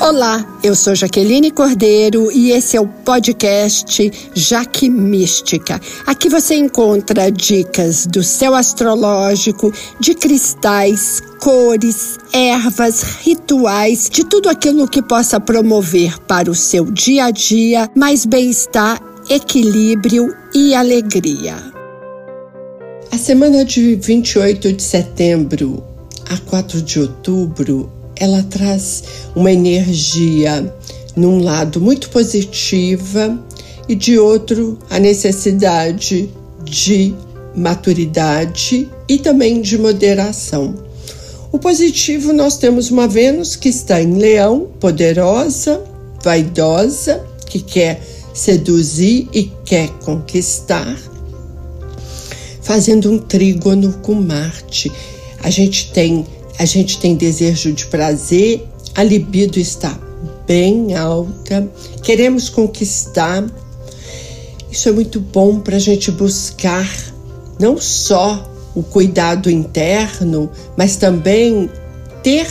Olá, eu sou Jaqueline Cordeiro e esse é o podcast Jaque Mística. Aqui você encontra dicas do céu astrológico, de cristais, cores, ervas, rituais, de tudo aquilo que possa promover para o seu dia a dia mais bem-estar, equilíbrio e alegria. A semana de 28 de setembro a 4 de outubro ela traz uma energia num lado muito positiva e de outro a necessidade de maturidade e também de moderação. O positivo nós temos uma Vênus que está em Leão, poderosa, vaidosa, que quer seduzir e quer conquistar, fazendo um trígono com Marte. A gente tem a gente tem desejo de prazer, a libido está bem alta, queremos conquistar. Isso é muito bom para a gente buscar não só o cuidado interno, mas também ter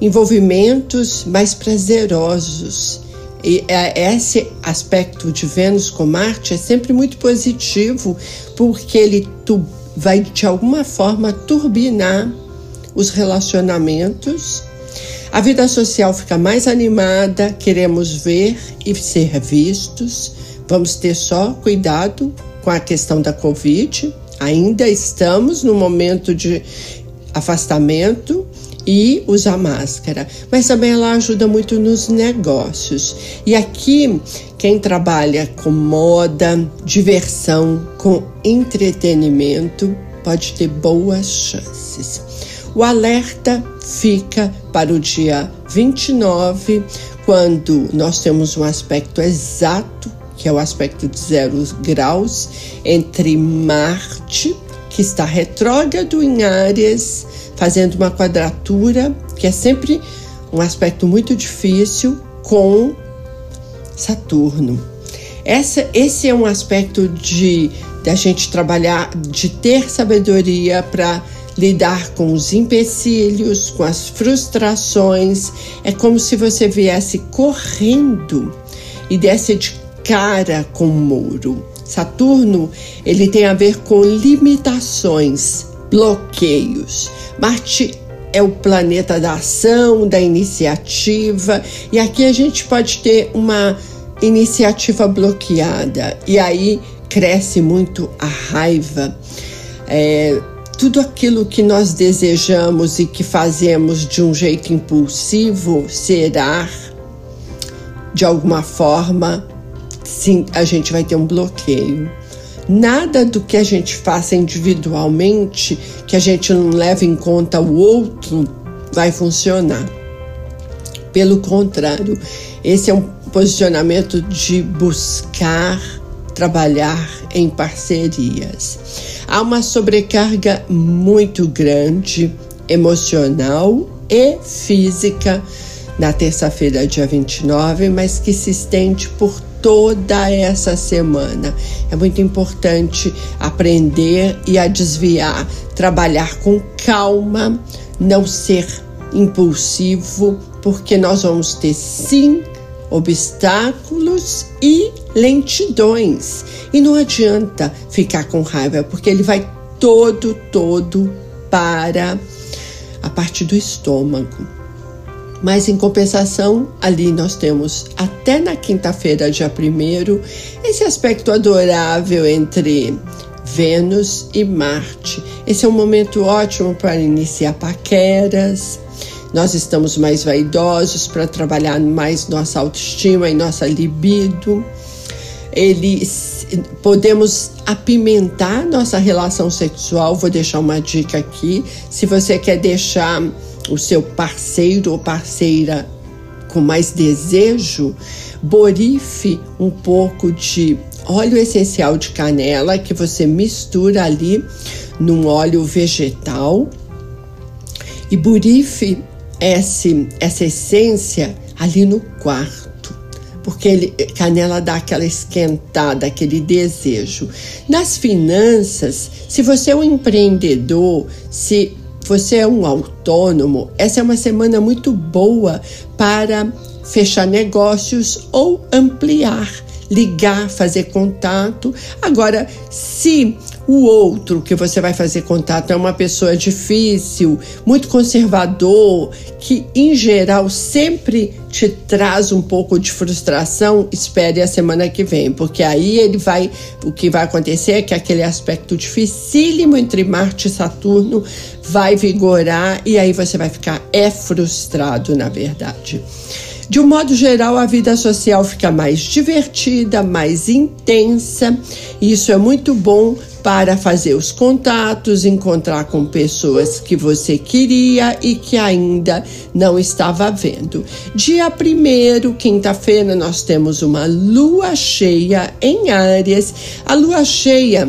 envolvimentos mais prazerosos. E é, esse aspecto de Vênus com Marte é sempre muito positivo, porque ele vai de alguma forma turbinar os relacionamentos. A vida social fica mais animada, queremos ver e ser vistos. Vamos ter só cuidado com a questão da Covid. Ainda estamos no momento de afastamento e usar máscara, mas também ela ajuda muito nos negócios. E aqui, quem trabalha com moda, diversão, com entretenimento, pode ter boas chances. O alerta fica para o dia 29, quando nós temos um aspecto exato, que é o aspecto de zero graus, entre Marte, que está retrógrado em Áries, fazendo uma quadratura, que é sempre um aspecto muito difícil, com Saturno. Essa, esse é um aspecto de da gente trabalhar, de ter sabedoria para lidar com os empecilhos, com as frustrações. É como se você viesse correndo e desse de cara com o muro. Saturno, ele tem a ver com limitações, bloqueios. Marte é o planeta da ação, da iniciativa, e aqui a gente pode ter uma iniciativa bloqueada, e aí cresce muito a raiva. É, tudo aquilo que nós desejamos e que fazemos de um jeito impulsivo será, de alguma forma, sim, a gente vai ter um bloqueio. Nada do que a gente faça individualmente, que a gente não leve em conta o outro, vai funcionar. Pelo contrário, esse é um posicionamento de buscar trabalhar em parcerias. Há uma sobrecarga muito grande emocional e física na terça-feira, dia 29, mas que se estende por toda essa semana. É muito importante aprender e a desviar, trabalhar com calma, não ser impulsivo, porque nós vamos ter sim obstáculos e lentidões. E não adianta ficar com raiva, porque ele vai todo, todo para a parte do estômago. Mas em compensação, ali nós temos até na quinta-feira, dia 1 esse aspecto adorável entre Vênus e Marte. Esse é um momento ótimo para iniciar paqueras, nós estamos mais vaidosos para trabalhar mais nossa autoestima e nossa libido. Eles podemos apimentar nossa relação sexual. Vou deixar uma dica aqui. Se você quer deixar o seu parceiro ou parceira com mais desejo, borife um pouco de óleo essencial de canela que você mistura ali num óleo vegetal e borife esse, essa essência ali no quarto, porque ele, canela dá aquela esquentada, aquele desejo. Nas finanças, se você é um empreendedor, se você é um autônomo, essa é uma semana muito boa para fechar negócios ou ampliar, ligar, fazer contato. Agora, se o outro que você vai fazer contato é uma pessoa difícil, muito conservador, que em geral sempre te traz um pouco de frustração, espere a semana que vem, porque aí ele vai, o que vai acontecer é que aquele aspecto dificílimo entre Marte e Saturno vai vigorar e aí você vai ficar é frustrado, na verdade. De um modo geral, a vida social fica mais divertida, mais intensa. Isso é muito bom para fazer os contatos, encontrar com pessoas que você queria e que ainda não estava vendo. Dia 1 quinta-feira, nós temos uma lua cheia em Áries. A lua cheia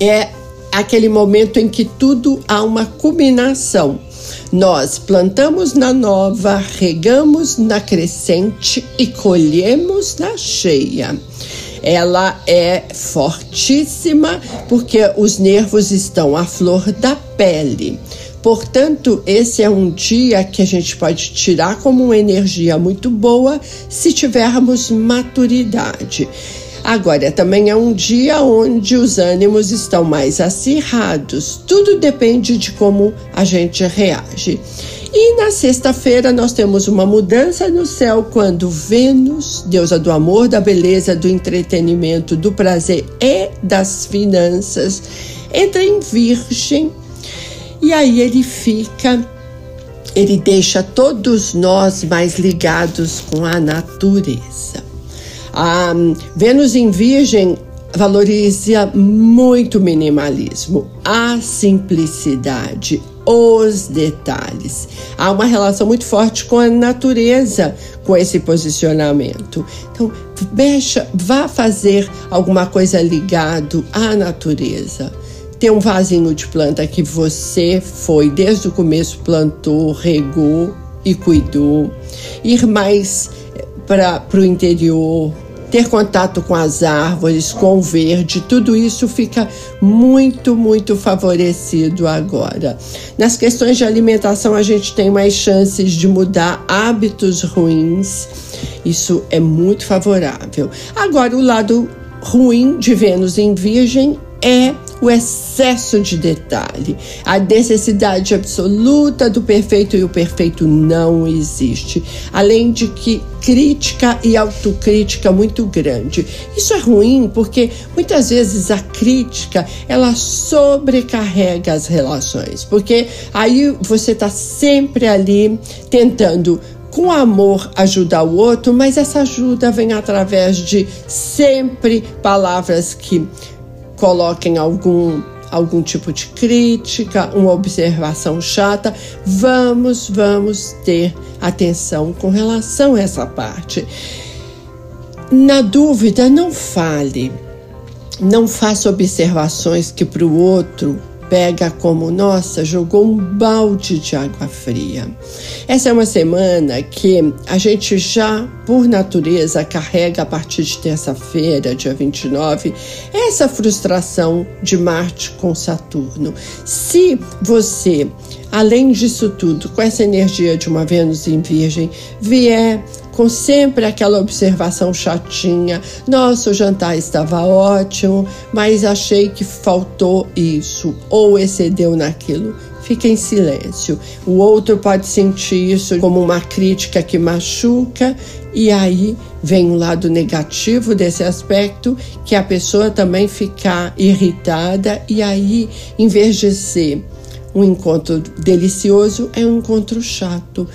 é aquele momento em que tudo há uma culminação. Nós plantamos na nova, regamos na crescente e colhemos na cheia ela é fortíssima porque os nervos estão à flor da pele. Portanto, esse é um dia que a gente pode tirar como uma energia muito boa se tivermos maturidade. Agora, também é um dia onde os ânimos estão mais acirrados. Tudo depende de como a gente reage. E na sexta-feira nós temos uma mudança no céu quando Vênus, deusa do amor, da beleza, do entretenimento, do prazer e das finanças, entra em Virgem. E aí ele fica, ele deixa todos nós mais ligados com a natureza. A Vênus em Virgem valoriza muito o minimalismo, a simplicidade, os detalhes. Há uma relação muito forte com a natureza com esse posicionamento. Então, vá fazer alguma coisa ligado à natureza. Ter um vasinho de planta que você foi desde o começo plantou, regou e cuidou. Ir mais eh, para o interior, ter contato com as árvores, com o verde, tudo isso fica muito, muito favorecido agora. Nas questões de alimentação, a gente tem mais chances de mudar hábitos ruins. Isso é muito favorável. Agora, o lado ruim de Vênus em Virgem é o excesso de detalhe, a necessidade absoluta do perfeito e o perfeito não existe. Além de que crítica e autocrítica muito grande. Isso é ruim porque muitas vezes a crítica ela sobrecarrega as relações, porque aí você está sempre ali tentando com amor ajudar o outro, mas essa ajuda vem através de sempre palavras que coloquem algum algum tipo de crítica, uma observação chata, vamos, vamos ter atenção com relação a essa parte. Na dúvida, não fale, não faça observações que para o outro pega como, nossa, jogou um balde de água fria. Essa é uma semana que a gente já, por natureza, carrega a partir de terça-feira, dia 29, essa frustração de Marte com Saturno. Se você além disso tudo, com essa energia de uma Vênus em Virgem, vier com sempre aquela observação chatinha: nossa, o jantar estava ótimo, mas achei que faltou isso ou excedeu naquilo. Fica em silêncio. O outro pode sentir isso como uma crítica que machuca, e aí vem um lado negativo desse aspecto, que a pessoa também ficar irritada, e aí, em vez de ser um encontro delicioso, é um encontro chato.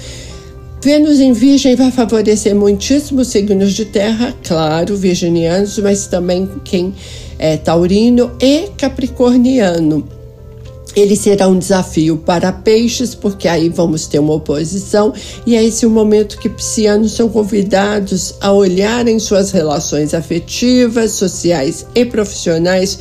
Vênus em Virgem vai favorecer muitíssimos signos de terra, claro, virginianos, mas também quem é taurino e capricorniano. Ele será um desafio para peixes, porque aí vamos ter uma oposição, e é esse o momento que piscianos são convidados a olharem suas relações afetivas, sociais e profissionais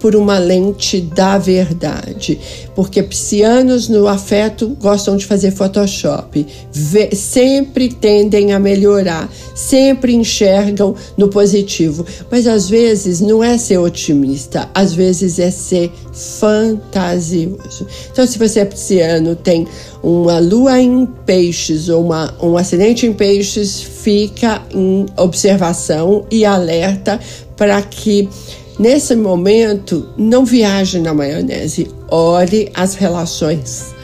por uma lente da verdade, porque piscianos no afeto gostam de fazer Photoshop, Vê, sempre tendem a melhorar, sempre enxergam no positivo, mas às vezes não é ser otimista, às vezes é ser fantasioso. Então, se você é pisciano, tem uma lua em peixes ou uma, um acidente em peixes, fica em observação e alerta para que nesse momento não viaje na maionese, olhe as relações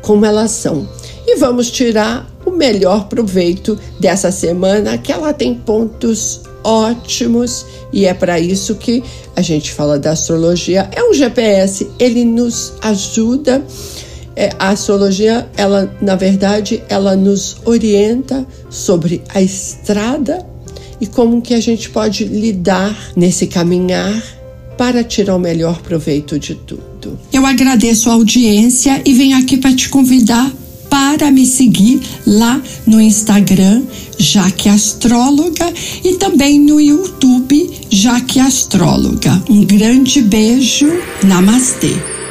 como elas são e vamos tirar o melhor proveito dessa semana que ela tem pontos ótimos e é para isso que a gente fala da astrologia. É um GPS, ele nos ajuda. É, a astrologia, ela na verdade, ela nos orienta sobre a estrada e como que a gente pode lidar nesse caminhar para tirar o melhor proveito de tudo. Eu agradeço a audiência e venho aqui para te convidar para me seguir lá no Instagram, Jaque Astróloga, e também no YouTube, Jaque Astróloga. Um grande beijo, namastê.